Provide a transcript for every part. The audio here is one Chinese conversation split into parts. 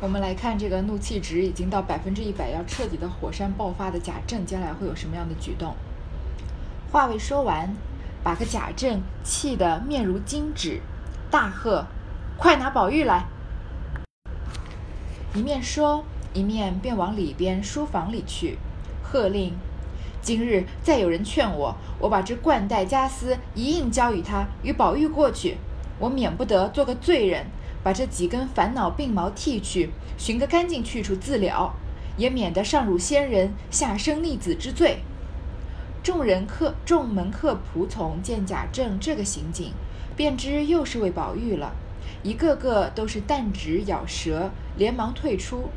我们来看这个怒气值已经到百分之一百，要彻底的火山爆发的贾政，将来会有什么样的举动？话未说完，把个贾政气得面如金纸，大喝：“快拿宝玉来！”一面说，一面便往里边书房里去，喝令：“今日再有人劝我，我把这冠带家私一应交与他，与宝玉过去，我免不得做个罪人。”把这几根烦恼鬓毛剃去，寻个干净去处自了，也免得上辱仙人，下生逆子之罪。众人客、众门客仆从见贾政这个行径，便知又是为宝玉了，一个个都是弹指咬舌，连忙退出。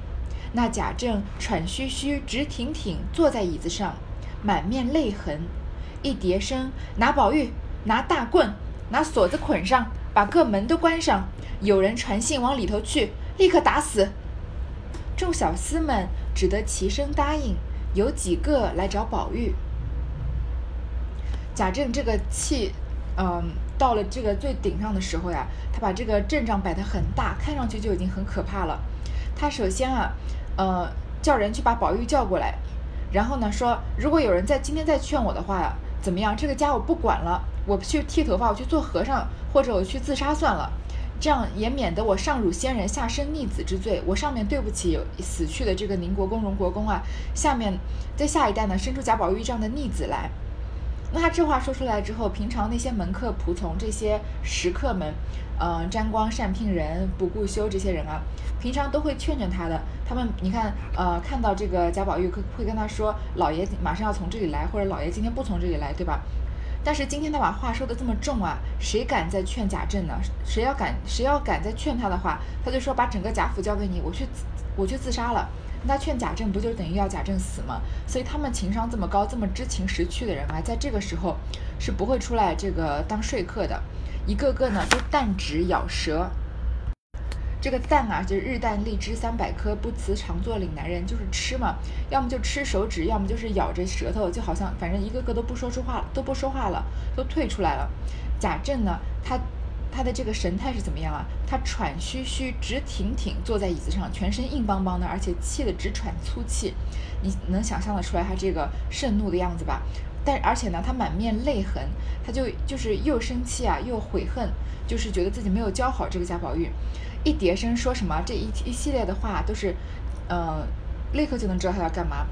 那贾政喘吁吁、直挺挺坐在椅子上，满面泪痕，一叠声拿宝玉，拿大棍，拿锁子捆上，把各门都关上。有人传信往里头去，立刻打死。众小厮们只得齐声答应，有几个来找宝玉。贾政这个气，嗯，到了这个最顶上的时候呀，他把这个阵仗摆得很大，看上去就已经很可怕了。他首先啊，呃，叫人去把宝玉叫过来，然后呢说，如果有人在今天再劝我的话，怎么样？这个家我不管了，我去剃头发，我去做和尚，或者我去自杀算了。这样也免得我上辱先人，下生逆子之罪。我上面对不起死去的这个宁国公、荣国公啊，下面在下一代呢生出贾宝玉这样的逆子来。那他这话说出来之后，平常那些门客仆从、这些食客们，嗯，沾光、善聘人、不顾休这些人啊，平常都会劝劝他的。他们你看，呃，看到这个贾宝玉会会跟他说，老爷马上要从这里来，或者老爷今天不从这里来，对吧？但是今天他把话说的这么重啊，谁敢再劝贾政呢？谁要敢谁要敢再劝他的话，他就说把整个贾府交给你，我去我去自杀了。那劝贾政不就等于要贾政死吗？所以他们情商这么高、这么知情识趣的人啊，在这个时候是不会出来这个当说客的，一个个呢都弹指咬舌。这个蛋啊，就是日啖荔枝三百颗，不辞常作岭南人，就是吃嘛，要么就吃手指，要么就是咬着舌头，就好像反正一个个都不说出话，都不说话了，都退出来了。贾政呢，他他的这个神态是怎么样啊？他喘吁吁，直挺挺坐在椅子上，全身硬邦邦的，而且气得直喘粗气，你能想象得出来他这个盛怒的样子吧？但而且呢，他满面泪痕，他就就是又生气啊，又悔恨，就是觉得自己没有教好这个贾宝玉。一叠声说什么？这一一系列的话都是，呃，立刻就能知道他要干嘛。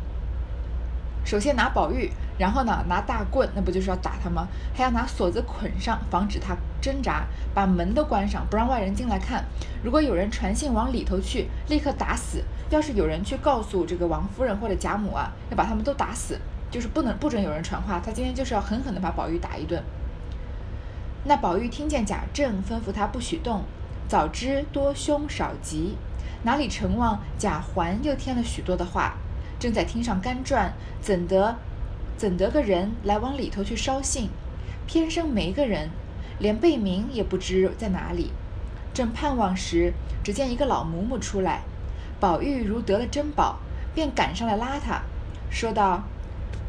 首先拿宝玉，然后呢拿大棍，那不就是要打他吗？还要拿锁子捆上，防止他挣扎，把门都关上，不让外人进来看。如果有人传信往里头去，立刻打死。要是有人去告诉这个王夫人或者贾母啊，要把他们都打死，就是不能不准有人传话。他今天就是要狠狠的把宝玉打一顿。那宝玉听见贾政吩咐他不许动。早知多凶少吉，哪里成望贾环又添了许多的话，正在厅上干转，怎得怎得个人来往里头去捎信？偏生没个人，连贝名也不知在哪里。正盼望时，只见一个老嬷嬷出来，宝玉如得了珍宝，便赶上来拉他，说道：“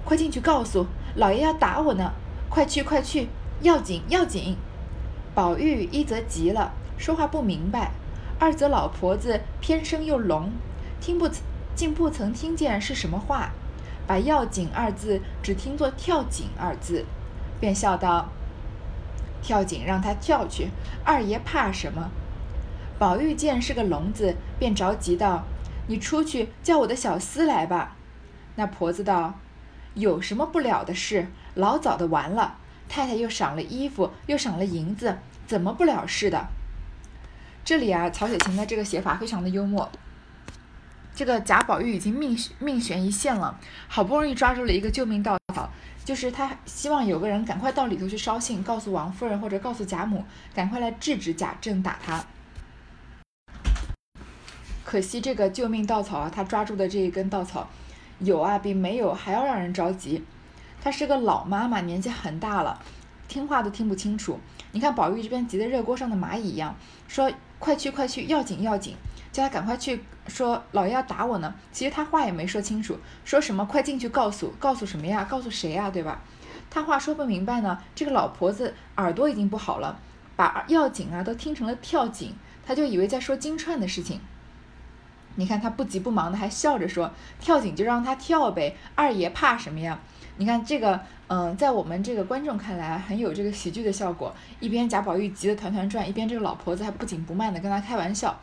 快进去告诉老爷要打我呢，快去快去，要紧要紧。”宝玉一则急了。说话不明白，二则老婆子偏生又聋，听不竟不曾听见是什么话，把“要紧”二字只听作“跳井”二字，便笑道：“跳井让他跳去，二爷怕什么？”宝玉见是个聋子，便着急道：“你出去叫我的小厮来吧。”那婆子道：“有什么不了的事？老早的完了，太太又赏了衣服，又赏了银子，怎么不了事的？”这里啊，曹雪芹的这个写法非常的幽默。这个贾宝玉已经命命悬一线了，好不容易抓住了一个救命稻草，就是他希望有个人赶快到里头去捎信，告诉王夫人或者告诉贾母，赶快来制止贾政打他。可惜这个救命稻草啊，他抓住的这一根稻草，有啊比没有还要让人着急。她是个老妈妈，年纪很大了，听话都听不清楚。你看宝玉这边急得热锅上的蚂蚁一样，说。快去快去，要紧要紧，叫他赶快去说老爷要打我呢。其实他话也没说清楚，说什么快进去告诉告诉什么呀？告诉谁呀？对吧？他话说不明白呢。这个老婆子耳朵已经不好了，把要紧啊都听成了跳井，他就以为在说金钏的事情。你看他不急不忙的，还笑着说：“跳井就让他跳呗，二爷怕什么呀？”你看这个，嗯，在我们这个观众看来很有这个喜剧的效果。一边贾宝玉急得团团转，一边这个老婆子还不紧不慢的跟他开玩笑。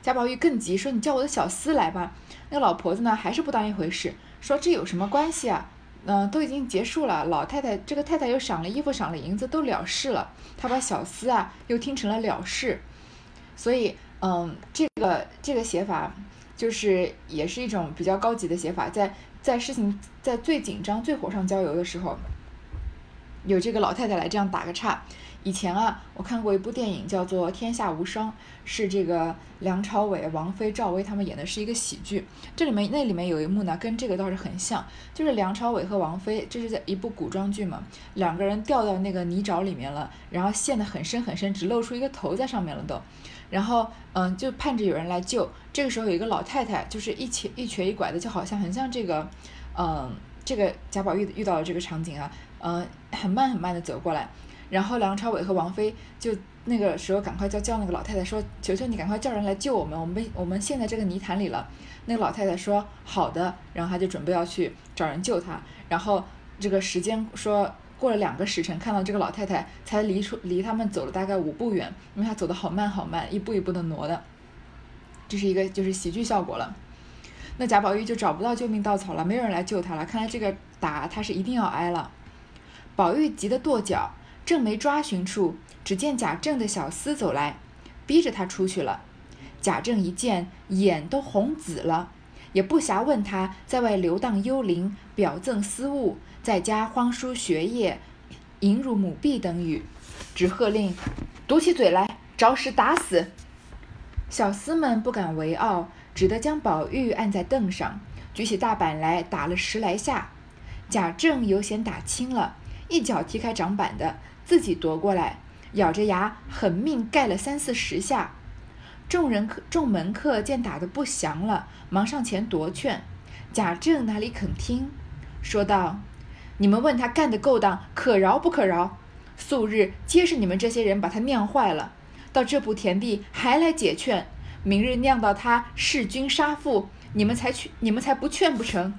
贾宝玉更急，说：“你叫我的小厮来吧。”那个老婆子呢，还是不当一回事，说：“这有什么关系啊？嗯，都已经结束了，老太太这个太太又赏了衣服，赏了银子，都了事了。他把小厮啊，又听成了了事，所以。”嗯，这个这个写法就是也是一种比较高级的写法，在在事情在最紧张、最火上浇油的时候，有这个老太太来这样打个岔。以前啊，我看过一部电影叫做《天下无双》，是这个梁朝伟、王菲、赵薇他们演的是一个喜剧。这里面那里面有一幕呢，跟这个倒是很像，就是梁朝伟和王菲，这是在一部古装剧嘛，两个人掉到那个泥沼里面了，然后陷得很深很深，只露出一个头在上面了都。然后，嗯，就盼着有人来救。这个时候有一个老太太，就是一瘸一瘸一拐的，就好像很像这个，嗯，这个贾宝玉遇到的这个场景啊，嗯，很慢很慢的走过来。然后梁朝伟和王菲就那个时候赶快叫叫那个老太太说：“求求你赶快叫人来救我们，我们被我们陷在这个泥潭里了。”那个老太太说：“好的。”然后他就准备要去找人救他。然后这个时间说。过了两个时辰，看到这个老太太才离出离他们走了大概五步远，因为她走得好慢好慢，一步一步的挪的，这是一个就是喜剧效果了。那贾宝玉就找不到救命稻草了，没有人来救他了，看来这个打他是一定要挨了。宝玉急得跺脚，正没抓寻处，只见贾政的小厮走来，逼着他出去了。贾政一见，眼都红紫了，也不暇问他在外流荡幽灵，表赠私物。在家荒疏学业，淫辱母婢等语，只喝令堵起嘴来，着实打死。小厮们不敢为傲，只得将宝玉按在凳上，举起大板来打了十来下。贾政有嫌打轻了，一脚踢开掌板的，自己夺过来，咬着牙狠命盖了三四十下。众人客众门客见打得不祥了，忙上前夺劝。贾政哪里肯听，说道。你们问他干的勾当可饶不可饶？素日皆是你们这些人把他酿坏了，到这步田地还来解劝，明日酿到他弑君杀父，你们才去，你们才不劝不成？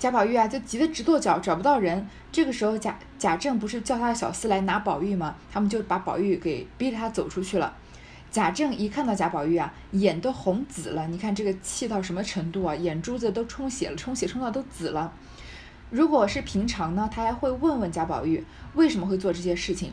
贾宝玉啊，就急得直跺脚，找不到人。这个时候，贾贾政不是叫他的小厮来拿宝玉吗？他们就把宝玉给逼着他走出去了。贾政一看到贾宝玉啊，眼都红紫了。你看这个气到什么程度啊？眼珠子都充血了，充血充到都紫了。如果是平常呢，他还会问问贾宝玉为什么会做这些事情。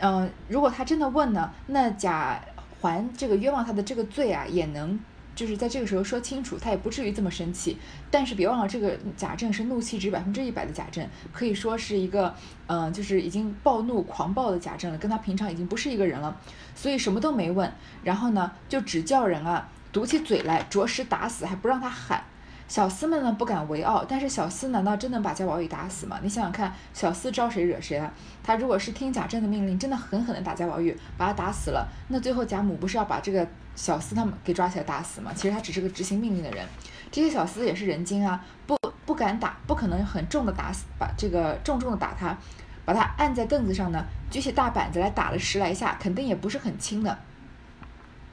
嗯，如果他真的问呢，那贾环这个冤枉他的这个罪啊，也能就是在这个时候说清楚，他也不至于这么生气。但是别忘了，这个贾政是怒气值百分之一百的贾政，可以说是一个嗯，就是已经暴怒狂暴的贾政了，跟他平常已经不是一个人了。所以什么都没问，然后呢，就只叫人啊堵起嘴来，着实打死，还不让他喊。小厮们呢不敢为傲，但是小厮难道真能把贾宝玉打死吗？你想想看，小厮招谁惹谁啊？他如果是听贾政的命令，真的狠狠的打贾宝玉，把他打死了，那最后贾母不是要把这个小厮他们给抓起来打死吗？其实他只是个执行命令的人，这些小厮也是人精啊，不不敢打，不可能很重的打死，把这个重重的打他，把他按在凳子上呢，举起大板子来打了十来下，肯定也不是很轻的。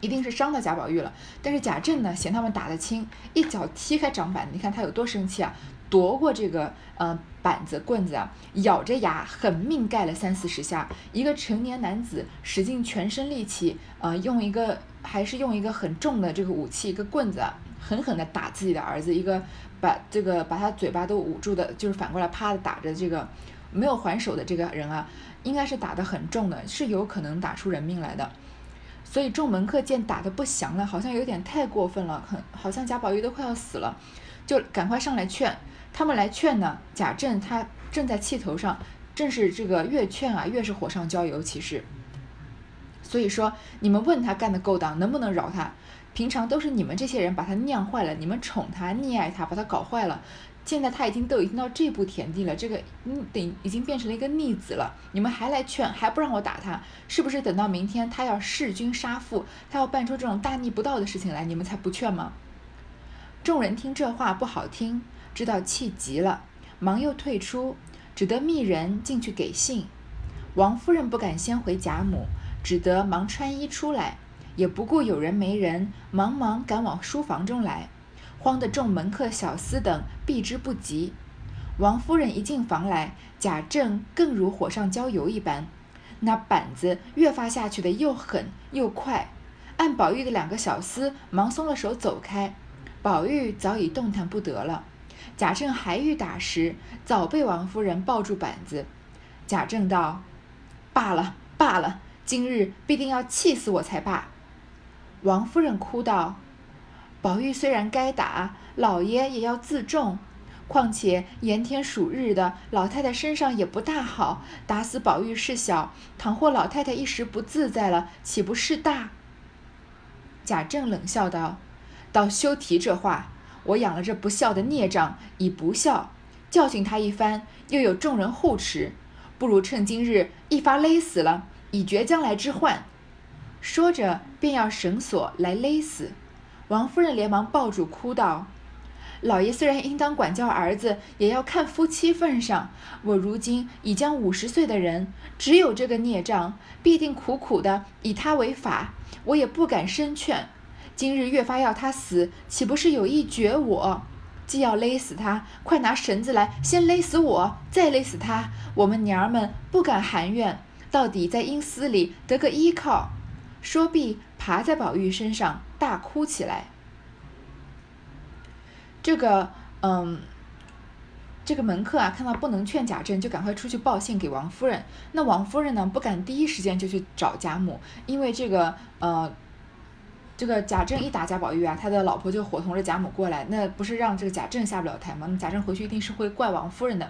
一定是伤到贾宝玉了，但是贾政呢嫌他们打得轻，一脚踢开掌板，你看他有多生气啊！夺过这个呃板子棍子啊，咬着牙狠命盖了三四十下。一个成年男子使尽全身力气，呃，用一个还是用一个很重的这个武器，一个棍子，狠狠地打自己的儿子，一个把这个把他嘴巴都捂住的，就是反过来啪的打着这个没有还手的这个人啊，应该是打得很重的，是有可能打出人命来的。所以众门客见打得不降了，好像有点太过分了，很好像贾宝玉都快要死了，就赶快上来劝。他们来劝呢，贾政他正在气头上，正是这个越劝啊越是火上浇油。其实，所以说你们问他干的勾当能不能饶他？平常都是你们这些人把他酿坏了，你们宠他溺爱他，把他搞坏了。现在他已经都已经到这步田地了，这个嗯等已经变成了一个逆子了，你们还来劝，还不让我打他，是不是等到明天他要弑君杀父，他要办出这种大逆不道的事情来，你们才不劝吗？众人听这话不好听，知道气急了，忙又退出，只得密人进去给信。王夫人不敢先回贾母，只得忙穿衣出来，也不顾有人没人，忙忙赶往书房中来，慌得众门客、小厮等避之不及。王夫人一进房来，贾政更如火上浇油一般，那板子越发下去的又狠又快。按宝玉的两个小厮忙松了手走开，宝玉早已动弹不得了。贾政还欲打时，早被王夫人抱住板子。贾政道：“罢了，罢了，今日必定要气死我才罢。”王夫人哭道：“宝玉虽然该打，老爷也要自重。况且炎天暑日的，老太太身上也不大好，打死宝玉是小，倘或老太太一时不自在了，岂不是大？”贾政冷笑道：“倒休提这话！我养了这不孝的孽障，已不孝，教训他一番，又有众人护持，不如趁今日一发勒死了，以绝将来之患。”说着，便要绳索来勒死。王夫人连忙抱住，哭道：“老爷虽然应当管教儿子，也要看夫妻份上。我如今已将五十岁的人，只有这个孽障，必定苦苦的以他为法。”我也不敢深劝，今日越发要他死，岂不是有意绝我？既要勒死他，快拿绳子来，先勒死我，再勒死他。我们娘儿们不敢含怨，到底在阴司里得个依靠。说毕，爬在宝玉身上大哭起来。这个，嗯，这个门客啊，看到不能劝贾政，就赶快出去报信给王夫人。那王夫人呢，不敢第一时间就去找贾母，因为这个。呃，这个贾政一打贾宝玉啊，他的老婆就伙同着贾母过来，那不是让这个贾政下不了台吗？那贾政回去一定是会怪王夫人的，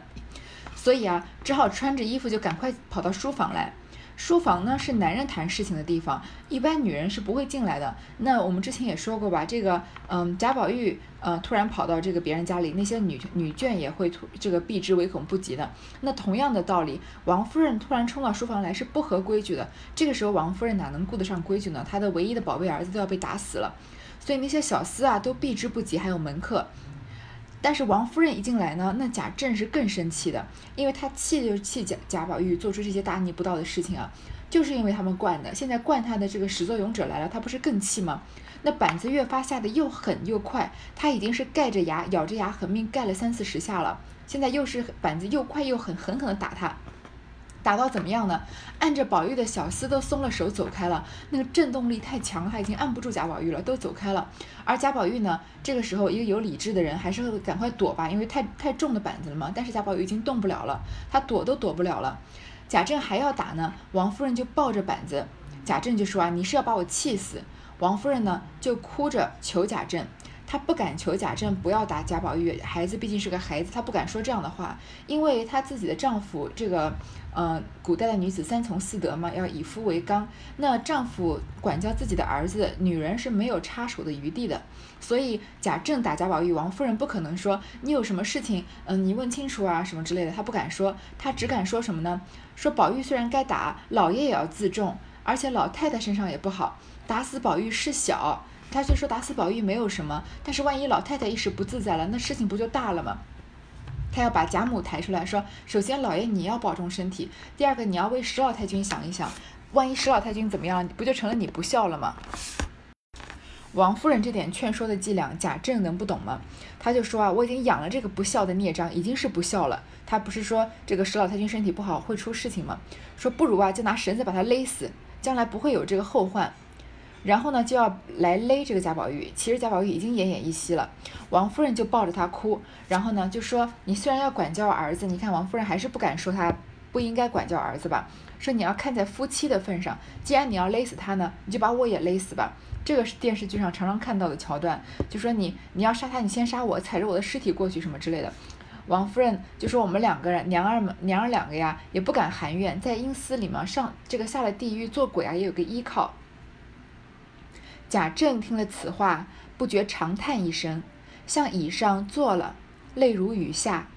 所以啊，只好穿着衣服就赶快跑到书房来。书房呢是男人谈事情的地方，一般女人是不会进来的。那我们之前也说过吧，这个嗯，贾宝玉呃突然跑到这个别人家里，那些女女眷也会突这个避之唯恐不及的。那同样的道理，王夫人突然冲到书房来是不合规矩的。这个时候王夫人哪能顾得上规矩呢？她的唯一的宝贝儿子都要被打死了，所以那些小厮啊都避之不及，还有门客。但是王夫人一进来呢，那贾政是更生气的，因为他气就是气贾贾宝玉做出这些大逆不道的事情啊，就是因为他们惯的。现在惯他的这个始作俑者来了，他不是更气吗？那板子越发下的又狠又快，他已经是盖着牙咬着牙狠命盖了三四十下了，现在又是板子又快又狠，狠狠的打他。打到怎么样呢？按着宝玉的小厮都松了手走开了，那个震动力太强，他已经按不住贾宝玉了，都走开了。而贾宝玉呢，这个时候一个有理智的人还是会赶快躲吧，因为太太重的板子了嘛。但是贾宝玉已经动不了了，他躲都躲不了了。贾政还要打呢，王夫人就抱着板子，贾政就说啊，你是要把我气死。王夫人呢就哭着求贾政。她不敢求贾政不要打贾宝玉，孩子毕竟是个孩子，她不敢说这样的话，因为她自己的丈夫这个，呃，古代的女子三从四德嘛，要以夫为纲，那丈夫管教自己的儿子，女人是没有插手的余地的，所以贾政打贾宝玉，王夫人不可能说你有什么事情，嗯，你问清楚啊什么之类的，她不敢说，她只敢说什么呢？说宝玉虽然该打，老爷也要自重，而且老太太身上也不好，打死宝玉事小。他就说打死宝玉没有什么，但是万一老太太一时不自在了，那事情不就大了吗？他要把贾母抬出来说，首先老爷你要保重身体，第二个你要为石老太君想一想，万一石老太君怎么样，不就成了你不孝了吗？王夫人这点劝说的伎俩，贾政能不懂吗？他就说啊，我已经养了这个不孝的孽障，已经是不孝了。他不是说这个石老太君身体不好会出事情吗？说不如啊，就拿绳子把他勒死，将来不会有这个后患。然后呢，就要来勒这个贾宝玉。其实贾宝玉已经奄奄一息了，王夫人就抱着他哭。然后呢，就说：“你虽然要管教儿子，你看王夫人还是不敢说他不应该管教儿子吧？说你要看在夫妻的份上，既然你要勒死他呢，你就把我也勒死吧。这个是电视剧上常常看到的桥段，就说你你要杀他，你先杀我，踩着我的尸体过去什么之类的。王夫人就说我们两个人娘儿们娘儿两个呀，也不敢含怨，在阴司里嘛，上这个下了地狱做鬼啊，也有个依靠。”贾政听了此话，不觉长叹一声，向椅上坐了，泪如雨下。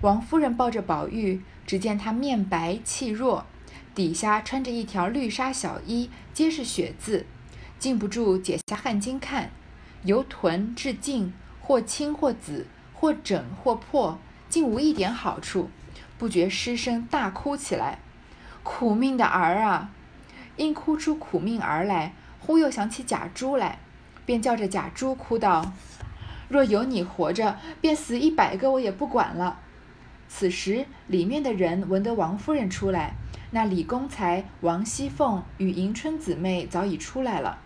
王夫人抱着宝玉，只见他面白气弱，底下穿着一条绿纱小衣，皆是血渍，禁不住解下汗巾看，由臀至颈，或青或紫，或整或破，竟无一点好处，不觉失声大哭起来。苦命的儿啊！因哭出苦命儿来。忽又想起贾珠来，便叫着贾珠哭道：“若有你活着，便死一百个我也不管了。”此时里面的人闻得王夫人出来，那李公才、王熙凤与迎春姊妹早已出来了。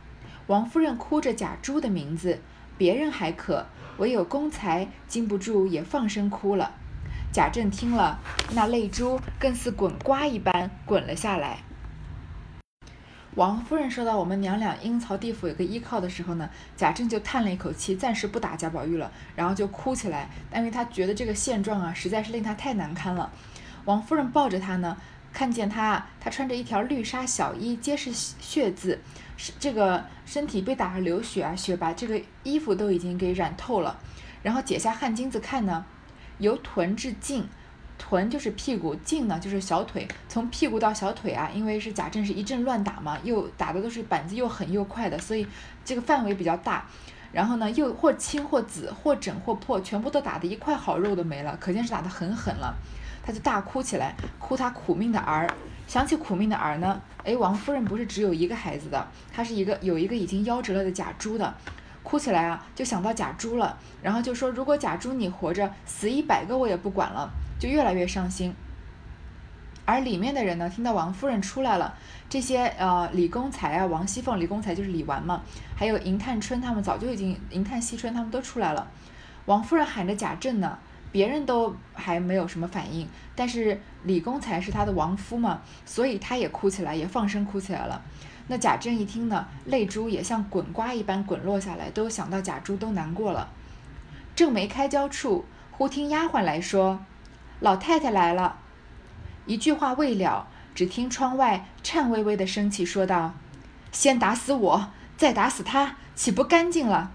王夫人哭着贾珠的名字，别人还可，唯有公才禁不住也放声哭了。贾政听了，那泪珠更似滚瓜一般滚了下来。王夫人说到我们娘俩阴曹地府有个依靠的时候呢，贾政就叹了一口气，暂时不打贾宝玉了，然后就哭起来，因为他觉得这个现状啊，实在是令他太难堪了。王夫人抱着他呢，看见他，他穿着一条绿纱小衣，皆是血渍，是这个身体被打了流血啊，血把这个衣服都已经给染透了。然后解下汗巾子看呢，由臀至颈。臀就是屁股，颈呢就是小腿，从屁股到小腿啊，因为是贾政是一阵乱打嘛，又打的都是板子又狠又快的，所以这个范围比较大。然后呢，又或青或紫，或整或破，全部都打的一块好肉都没了，可见是打的很狠了。他就大哭起来，哭他苦命的儿。想起苦命的儿呢，哎，王夫人不是只有一个孩子的，她是一个有一个已经夭折了的贾珠的，哭起来啊，就想到贾珠了，然后就说如果贾珠你活着，死一百个我也不管了。就越来越伤心，而里面的人呢，听到王夫人出来了，这些呃李公才啊、王熙凤、李公才就是李纨嘛，还有迎探春他们早就已经迎探惜春他们都出来了。王夫人喊着贾政呢，别人都还没有什么反应，但是李公才是他的亡夫嘛，所以他也哭起来，也放声哭起来了。那贾政一听呢，泪珠也像滚瓜一般滚落下来，都想到贾珠都难过了。正没开交处，忽听丫鬟来说。老太太来了，一句话未了，只听窗外颤巍巍的声气说道：“先打死我，再打死他，岂不干净了？”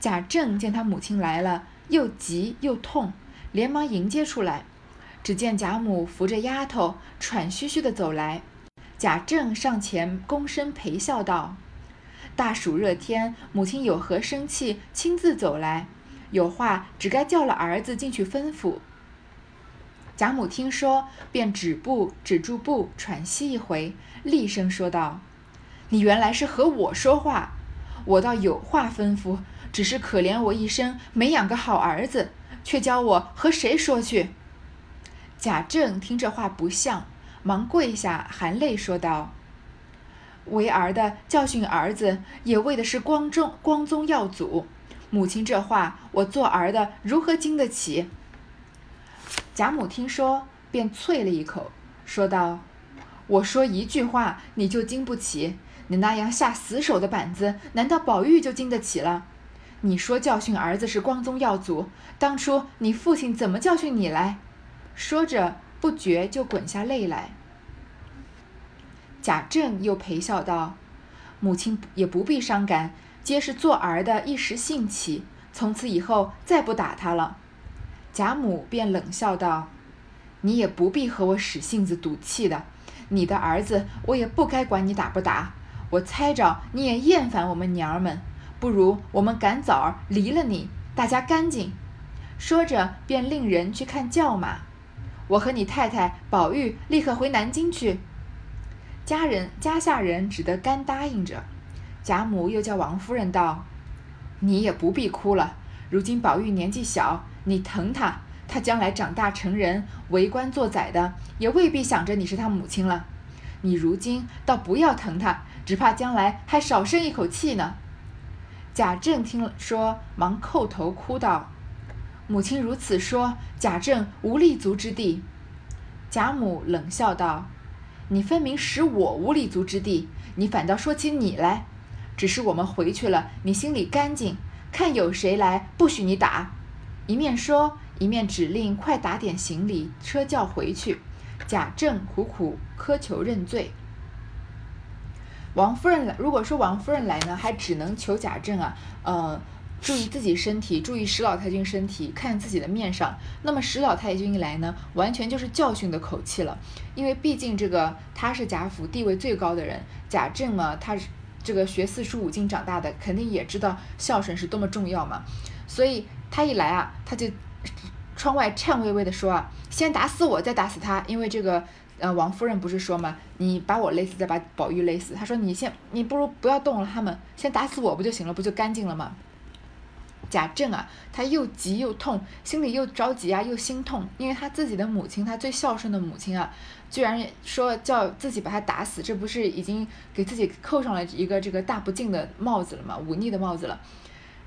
贾政见他母亲来了，又急又痛，连忙迎接出来。只见贾母扶着丫头，喘吁吁的走来。贾政上前躬身陪笑道：“大暑热天，母亲有何生气，亲自走来，有话只该叫了儿子进去吩咐。”贾母听说，便止步，止住步，喘息一回，厉声说道：“你原来是和我说话，我倒有话吩咐，只是可怜我一生没养个好儿子，却教我和谁说去？”贾政听这话不像，忙跪下，含泪说道：“为儿的教训儿子，也为的是光宗光宗耀祖。母亲这话，我做儿的如何经得起？”贾母听说，便啐了一口，说道：“我说一句话，你就经不起？你那样下死手的板子，难道宝玉就经得起了？你说教训儿子是光宗耀祖，当初你父亲怎么教训你来？”说着，不觉就滚下泪来。贾政又陪笑道：“母亲也不必伤感，皆是做儿的一时兴起，从此以后再不打他了。”贾母便冷笑道：“你也不必和我使性子赌气的。你的儿子，我也不该管你打不打。我猜着你也厌烦我们娘儿们，不如我们赶早儿离了你，大家干净。”说着，便令人去看轿马。我和你太太、宝玉立刻回南京去。家人家下人只得干答应着。贾母又叫王夫人道：“你也不必哭了，如今宝玉年纪小。”你疼他，他将来长大成人，为官做宰的，也未必想着你是他母亲了。你如今倒不要疼他，只怕将来还少生一口气呢。贾政听说，忙叩头哭道：“母亲如此说，贾政无立足之地。”贾母冷笑道：“你分明使我无立足之地，你反倒说起你来。只是我们回去了，你心里干净，看有谁来，不许你打。”一面说，一面指令快打点行李，车轿回去。贾政苦苦苛求认罪。王夫人来，如果说王夫人来呢，还只能求贾政啊，呃，注意自己身体，注意史老太君身体，看自己的面上。那么史老太君一来呢，完全就是教训的口气了，因为毕竟这个他是贾府地位最高的人，贾政嘛，他是这个学四书五经长大的，肯定也知道孝顺是多么重要嘛，所以。他一来啊，他就窗外颤巍巍地说啊：“先打死我，再打死他。”因为这个，呃，王夫人不是说嘛，你把我勒死，再把宝玉勒死。他说你先，你不如不要动了，他们先打死我不就行了，不就干净了吗？贾政啊，他又急又痛，心里又着急啊，又心痛，因为他自己的母亲，他最孝顺的母亲啊，居然说叫自己把他打死，这不是已经给自己扣上了一个这个大不敬的帽子了吗？忤逆的帽子了。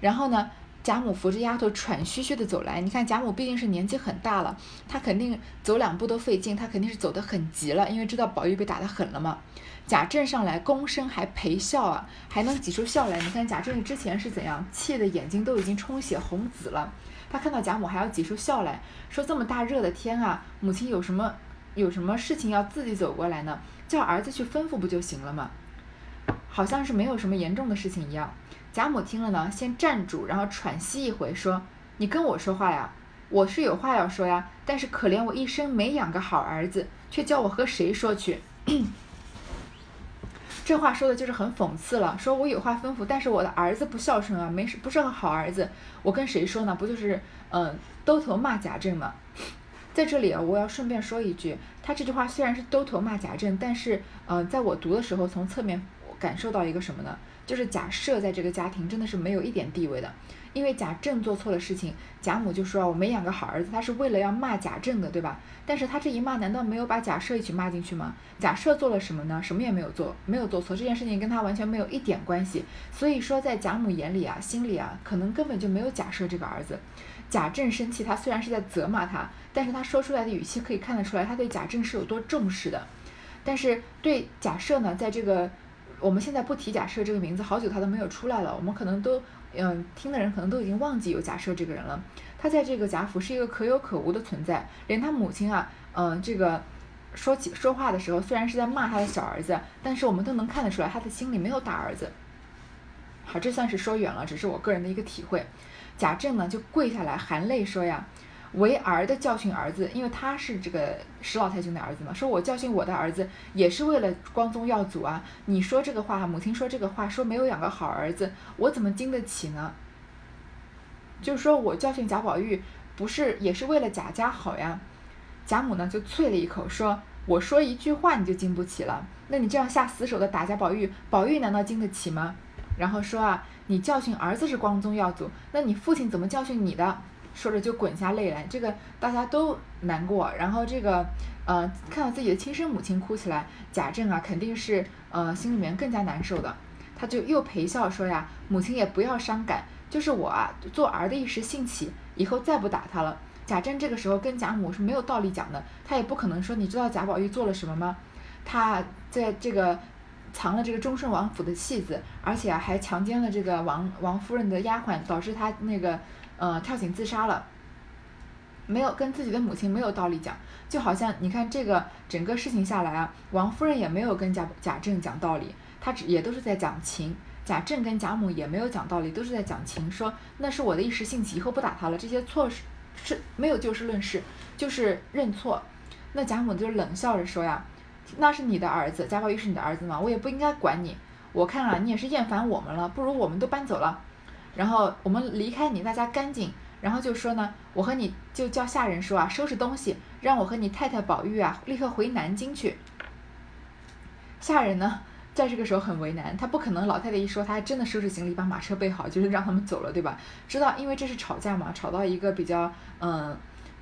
然后呢？贾母扶着丫头喘吁吁的走来，你看贾母毕竟是年纪很大了，她肯定走两步都费劲，她肯定是走得很急了，因为知道宝玉被打得狠了嘛。贾政上来躬身还陪笑啊，还能挤出笑来。你看贾政之前是怎样，气的眼睛都已经充血红紫了，他看到贾母还要挤出笑来，说这么大热的天啊，母亲有什么有什么事情要自己走过来呢？叫儿子去吩咐不就行了吗？好像是没有什么严重的事情一样。贾母听了呢，先站住，然后喘息一回，说：“你跟我说话呀，我是有话要说呀。但是可怜我一生没养个好儿子，却叫我和谁说去？这话说的就是很讽刺了。说我有话吩咐，但是我的儿子不孝顺啊，没不是个好儿子，我跟谁说呢？不就是嗯，兜头骂贾政吗？在这里啊，我要顺便说一句，他这句话虽然是兜头骂贾政，但是嗯，在我读的时候，从侧面感受到一个什么呢？就是贾赦在这个家庭真的是没有一点地位的，因为贾政做错了事情，贾母就说我没养个好儿子，他是为了要骂贾政的，对吧？但是他这一骂，难道没有把贾赦一起骂进去吗？贾赦做了什么呢？什么也没有做，没有做错，这件事情跟他完全没有一点关系。所以说，在贾母眼里啊，心里啊，可能根本就没有贾赦这个儿子。贾政生气，他虽然是在责骂他，但是他说出来的语气可以看得出来，他对贾政是有多重视的。但是对贾赦呢，在这个。我们现在不提贾赦这个名字，好久他都没有出来了。我们可能都，嗯，听的人可能都已经忘记有贾赦这个人了。他在这个贾府是一个可有可无的存在，连他母亲啊，嗯，这个说起说话的时候，虽然是在骂他的小儿子，但是我们都能看得出来，他的心里没有打儿子。好，这算是说远了，只是我个人的一个体会。贾政呢，就跪下来含泪说呀。为儿的教训儿子，因为他是这个史老太君的儿子嘛。说我教训我的儿子，也是为了光宗耀祖啊。你说这个话，母亲说这个话，说没有养个好儿子，我怎么经得起呢？就是说我教训贾宝玉，不是也是为了贾家好呀？贾母呢就啐了一口，说我说一句话你就经不起了，那你这样下死手的打贾宝玉，宝玉难道经得起吗？然后说啊，你教训儿子是光宗耀祖，那你父亲怎么教训你的？说着就滚下泪来，这个大家都难过。然后这个，呃，看到自己的亲生母亲哭起来，贾政啊肯定是呃心里面更加难受的。他就又陪笑说呀：“母亲也不要伤感，就是我啊做儿的一时兴起，以后再不打他了。”贾政这个时候跟贾母是没有道理讲的，他也不可能说你知道贾宝玉做了什么吗？他在这个藏了这个忠顺王府的戏子，而且啊还强奸了这个王王夫人的丫鬟，导致他那个。呃，跳井自杀了，没有跟自己的母亲没有道理讲，就好像你看这个整个事情下来啊，王夫人也没有跟贾贾政讲道理，她只也都是在讲情，贾政跟贾母也没有讲道理，都是在讲情，说那是我的一时兴起，以后不打他了，这些错是是没有就事论事，就是认错。那贾母就冷笑着说呀，那是你的儿子，贾宝玉是你的儿子吗？我也不应该管你，我看啊，你也是厌烦我们了，不如我们都搬走了。然后我们离开你，大家干净。然后就说呢，我和你就叫下人说啊，收拾东西，让我和你太太宝玉啊，立刻回南京去。下人呢，在这个时候很为难，他不可能老太太一说，他还真的收拾行李，把马车备好，就是让他们走了，对吧？知道，因为这是吵架嘛，吵到一个比较嗯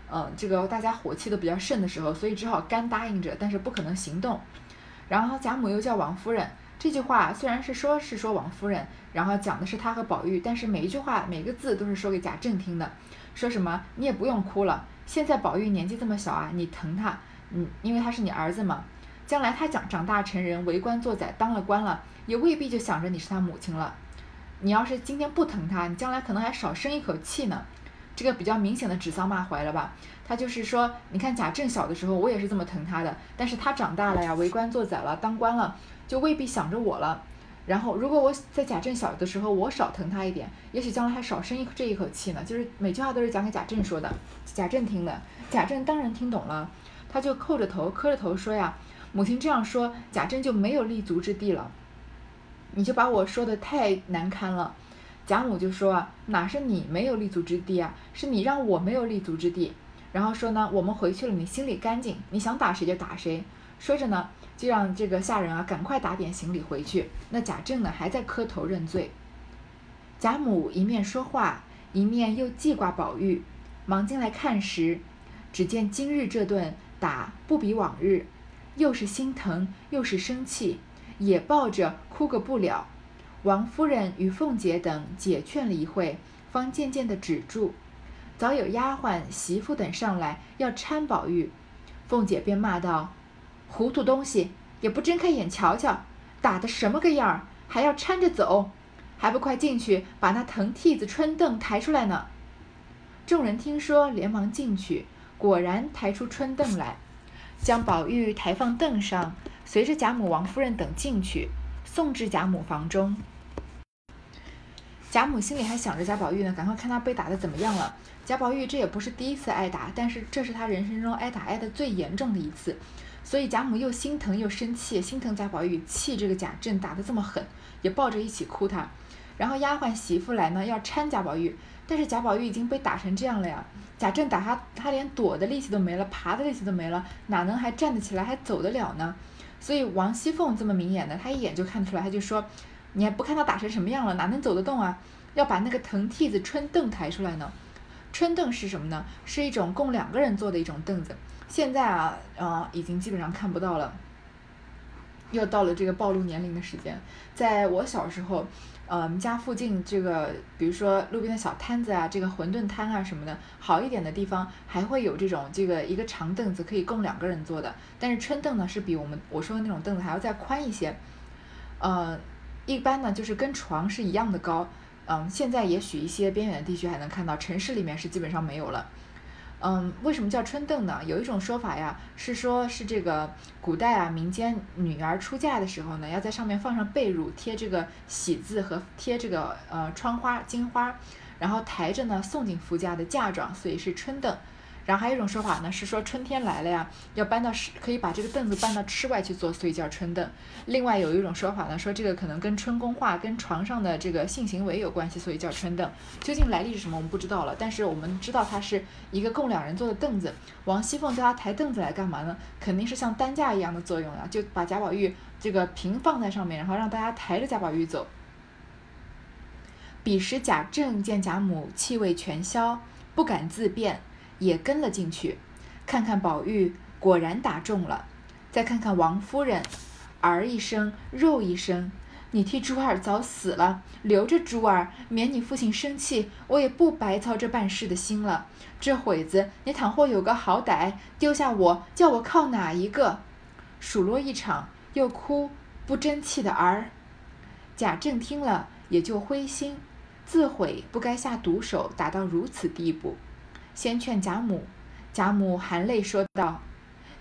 嗯，这个大家火气都比较盛的时候，所以只好干答应着，但是不可能行动。然后贾母又叫王夫人。这句话虽然是说是说王夫人，然后讲的是她和宝玉，但是每一句话每个字都是说给贾政听的。说什么你也不用哭了，现在宝玉年纪这么小啊，你疼他，嗯，因为他是你儿子嘛。将来他长长大成人，为官做宰，当了官了，也未必就想着你是他母亲了。你要是今天不疼他，你将来可能还少生一口气呢。这个比较明显的指桑骂槐了吧？他就是说，你看贾政小的时候，我也是这么疼他的，但是他长大了呀，为官做宰了，当官了。就未必想着我了，然后如果我在贾政小的时候，我少疼他一点，也许将来还少生一这一口气呢。就是每句话都是讲给贾政说的，贾政听的，贾政当然听懂了，他就叩着头磕着头说呀：“母亲这样说，贾政就没有立足之地了。你就把我说的太难堪了。”贾母就说啊：“哪是你没有立足之地啊，是你让我没有立足之地。”然后说呢：“我们回去了，你心里干净，你想打谁就打谁。”说着呢，就让这个下人啊赶快打点行李回去。那贾政呢还在磕头认罪。贾母一面说话，一面又记挂宝玉，忙进来看时，只见今日这顿打不比往日，又是心疼又是生气，也抱着哭个不了。王夫人与凤姐等解劝了一会，方渐渐的止住。早有丫鬟、媳妇等上来要搀宝玉，凤姐便骂道：“糊涂东西，也不睁开眼瞧瞧，打的什么个样儿，还要搀着走，还不快进去把那藤屉子、春凳抬出来呢？”众人听说，连忙进去，果然抬出春凳来，将宝玉抬放凳上，随着贾母、王夫人等进去，送至贾母房中。贾母心里还想着贾宝玉呢，赶快看他被打的怎么样了。贾宝玉这也不是第一次挨打，但是这是他人生中挨打挨的最严重的一次，所以贾母又心疼又生气，心疼贾宝玉，气这个贾政打得这么狠，也抱着一起哭他。然后丫鬟媳妇来呢，要搀贾宝玉，但是贾宝玉已经被打成这样了呀，贾政打他，他连躲的力气都没了，爬的力气都没了，哪能还站得起来，还走得了呢？所以王熙凤这么明眼的，她一眼就看出来，她就说。你还不看他打成什么样了，哪能走得动啊？要把那个藤屉子、春凳抬出来呢。春凳是什么呢？是一种供两个人坐的一种凳子。现在啊，呃，已经基本上看不到了。又到了这个暴露年龄的时间。在我小时候，呃，我们家附近这个，比如说路边的小摊子啊，这个馄饨摊啊什么的，好一点的地方还会有这种这个一个长凳子可以供两个人坐的。但是春凳呢，是比我们我说的那种凳子还要再宽一些，呃。一般呢，就是跟床是一样的高，嗯，现在也许一些边远的地区还能看到，城市里面是基本上没有了，嗯，为什么叫春凳呢？有一种说法呀，是说是这个古代啊，民间女儿出嫁的时候呢，要在上面放上被褥，贴这个喜字和贴这个呃窗花金花，然后抬着呢送进夫家的嫁妆，所以是春凳。然后还有一种说法呢，是说春天来了呀，要搬到室，可以把这个凳子搬到室外去坐，所以叫春凳。另外有一种说法呢，说这个可能跟春宫画、跟床上的这个性行为有关系，所以叫春凳。究竟来历是什么，我们不知道了。但是我们知道它是一个供两人坐的凳子。王熙凤叫他抬凳子来干嘛呢？肯定是像担架一样的作用呀，就把贾宝玉这个平放在上面，然后让大家抬着贾宝玉走。彼时贾政见贾母气味全消，不敢自辩。也跟了进去，看看宝玉果然打中了，再看看王夫人，儿一声肉一声，你替珠儿早死了，留着珠儿，免你父亲生气，我也不白操这办事的心了。这会子你倘或有个好歹，丢下我，叫我靠哪一个？数落一场，又哭不争气的儿。贾政听了也就灰心，自悔不该下毒手，打到如此地步。先劝贾母，贾母含泪说道：“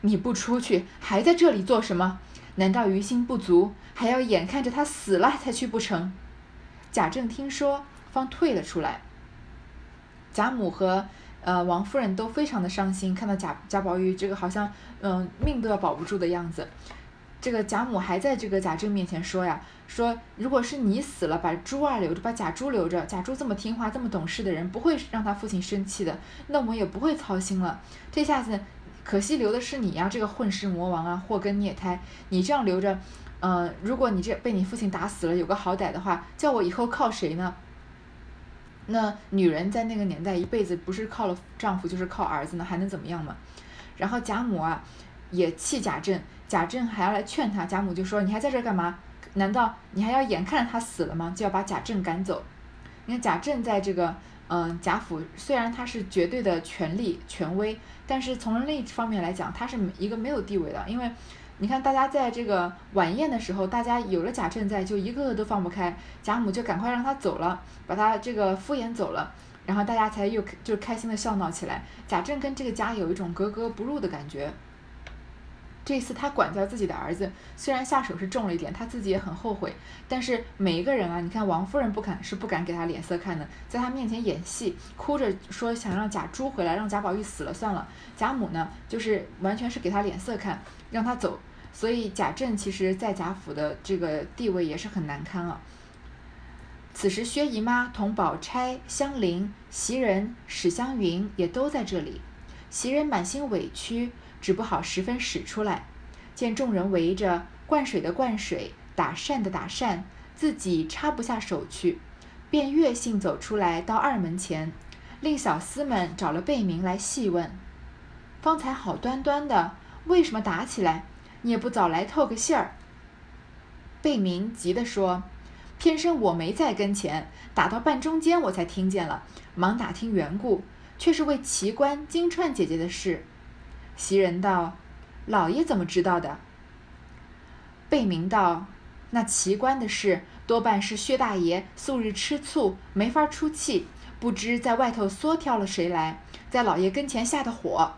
你不出去，还在这里做什么？难道于心不足，还要眼看着他死了才去不成？”贾政听说，方退了出来。贾母和呃王夫人都非常的伤心，看到贾贾宝玉这个好像嗯命都要保不住的样子。这个贾母还在这个贾政面前说呀，说如果是你死了，把珠儿留着，把贾珠留着，贾珠这么听话、这么懂事的人，不会让他父亲生气的，那我也不会操心了。这下子可惜留的是你呀，这个混世魔王啊，祸根孽胎，你这样留着，嗯，如果你这被你父亲打死了，有个好歹的话，叫我以后靠谁呢？那女人在那个年代一辈子不是靠了丈夫，就是靠儿子呢，还能怎么样嘛？然后贾母啊。也气贾政，贾政还要来劝他，贾母就说：“你还在这干嘛？难道你还要眼看着他死了吗？就要把贾政赶走？你看贾政在这个，嗯，贾府虽然他是绝对的权力权威，但是从另一方面来讲，他是一个没有地位的。因为你看大家在这个晚宴的时候，大家有了贾政在，就一个个都放不开，贾母就赶快让他走了，把他这个敷衍走了，然后大家才又就开心的笑闹起来。贾政跟这个家有一种格格不入的感觉。”这次他管教自己的儿子，虽然下手是重了一点，他自己也很后悔。但是每一个人啊，你看王夫人不敢是不敢给他脸色看的，在他面前演戏，哭着说想让贾珠回来，让贾宝玉死了算了。贾母呢，就是完全是给他脸色看，让他走。所以贾政其实在贾府的这个地位也是很难堪啊。此时薛姨妈同宝钗、香菱、袭人、史湘云也都在这里，袭人满心委屈。只不好十分使出来，见众人围着，灌水的灌水，打扇的打扇，自己插不下手去，便越性走出来，到二门前，令小厮们找了贝明来细问：“方才好端端的，为什么打起来？你也不早来透个信儿。”贝明急地说：“偏生我没在跟前，打到半中间我才听见了，忙打听缘故，却是为奇观金钏姐姐的事。”袭人道：“老爷怎么知道的？”贝明道：“那奇观的事，多半是薛大爷素日吃醋，没法出气，不知在外头唆挑了谁来，在老爷跟前下的火。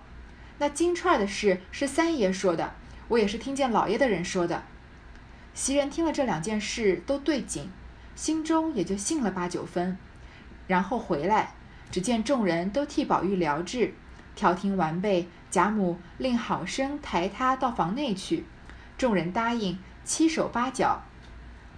那金钏的事是三爷说的，我也是听见老爷的人说的。”袭人听了这两件事都对景，心中也就信了八九分。然后回来，只见众人都替宝玉疗治，调停完备，贾母令好生抬他到房内去。众人答应，七手八脚，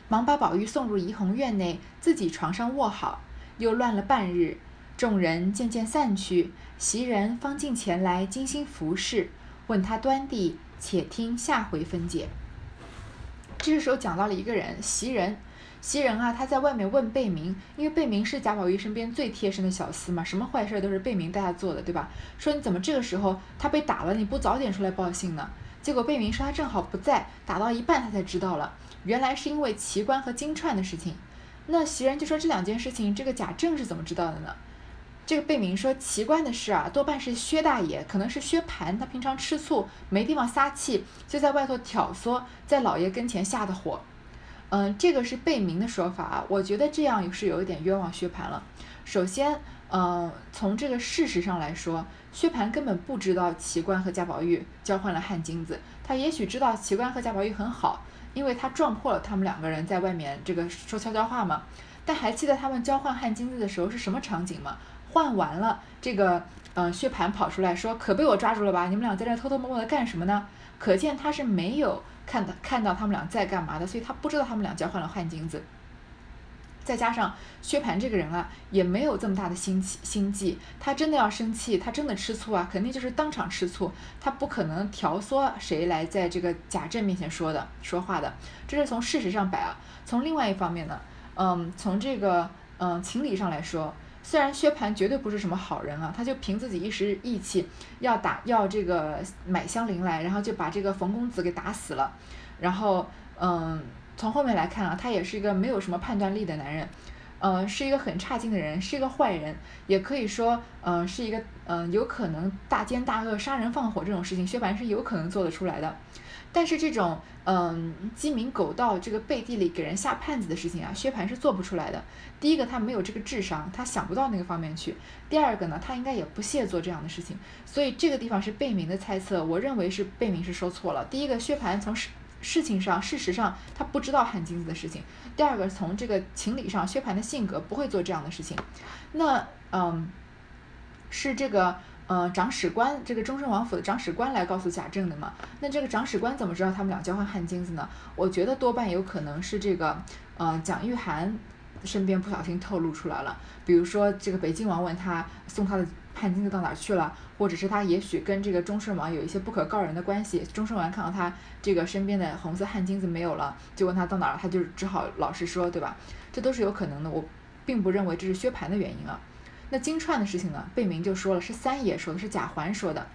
忙把宝玉送入怡红院内，自己床上卧好。又乱了半日，众人渐渐散去，袭人方进前来精心服侍，问他端地，且听下回分解。这个时候讲到了一个人，袭人。袭人啊，他在外面问贝明，因为贝明是贾宝玉身边最贴身的小厮嘛，什么坏事都是贝明带他做的，对吧？说你怎么这个时候他被打了，你不早点出来报信呢？结果贝明说他正好不在，打到一半他才知道了，原来是因为奇观和金钏的事情。那袭人就说这两件事情，这个贾政是怎么知道的呢？这个贝明说奇观的事啊，多半是薛大爷，可能是薛蟠，他平常吃醋没地方撒气，就在外头挑唆，在老爷跟前下的火。嗯，这个是贝明的说法啊，我觉得这样是有一点冤枉薛蟠了。首先，嗯，从这个事实上来说，薛蟠根本不知道奇观和贾宝玉交换了汗金子，他也许知道奇观和贾宝玉很好，因为他撞破了他们两个人在外面这个说悄悄话嘛。但还记得他们交换汗金子的时候是什么场景吗？换完了，这个嗯，薛蟠跑出来说：“可被我抓住了吧？你们俩在这偷偷摸摸的干什么呢？”可见他是没有看到看到他们俩在干嘛的，所以他不知道他们俩交换了汗金子。再加上薛蟠这个人啊，也没有这么大的心气心计，他真的要生气，他真的吃醋啊，肯定就是当场吃醋，他不可能挑唆谁来在这个贾政面前说的说话的。这是从事实上摆啊。从另外一方面呢，嗯，从这个嗯情理上来说。虽然薛蟠绝对不是什么好人啊，他就凭自己一时义气，要打要这个买香菱来，然后就把这个冯公子给打死了。然后，嗯，从后面来看啊，他也是一个没有什么判断力的男人，嗯，是一个很差劲的人，是一个坏人，也可以说，嗯，是一个，嗯，有可能大奸大恶、杀人放火这种事情，薛蟠是有可能做得出来的。但是这种嗯鸡鸣狗盗、这个背地里给人下绊子的事情啊，薛蟠是做不出来的。第一个，他没有这个智商，他想不到那个方面去；第二个呢，他应该也不屑做这样的事情。所以这个地方是贝明的猜测，我认为是贝明是说错了。第一个，薛蟠从事事情上、事实上他不知道汉金子的事情；第二个，从这个情理上，薛蟠的性格不会做这样的事情。那嗯，是这个。呃，长史官这个忠顺王府的长史官来告诉贾政的嘛？那这个长史官怎么知道他们俩交换汗金子呢？我觉得多半有可能是这个，呃，蒋玉菡身边不小心透露出来了。比如说，这个北静王问他送他的汗金子到哪去了，或者是他也许跟这个忠顺王有一些不可告人的关系。忠顺王看到他这个身边的红色汗金子没有了，就问他到哪了，他就只好老实说，对吧？这都是有可能的。我并不认为这是薛蟠的原因啊。那金钏的事情呢？贝明就说了，是三爷说的，是贾环说的。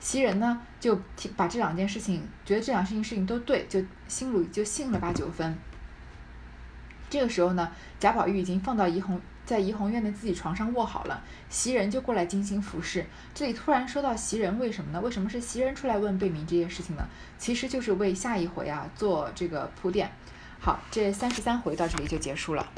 袭人呢，就把这两件事情，觉得这两件事情都对，就心里就信了八九分。这个时候呢，贾宝玉已经放到怡红在怡红院的自己床上卧好了，袭人就过来精心服侍。这里突然说到袭人，为什么呢？为什么是袭人出来问贝明这件事情呢？其实就是为下一回啊做这个铺垫。好，这三十三回到这里就结束了。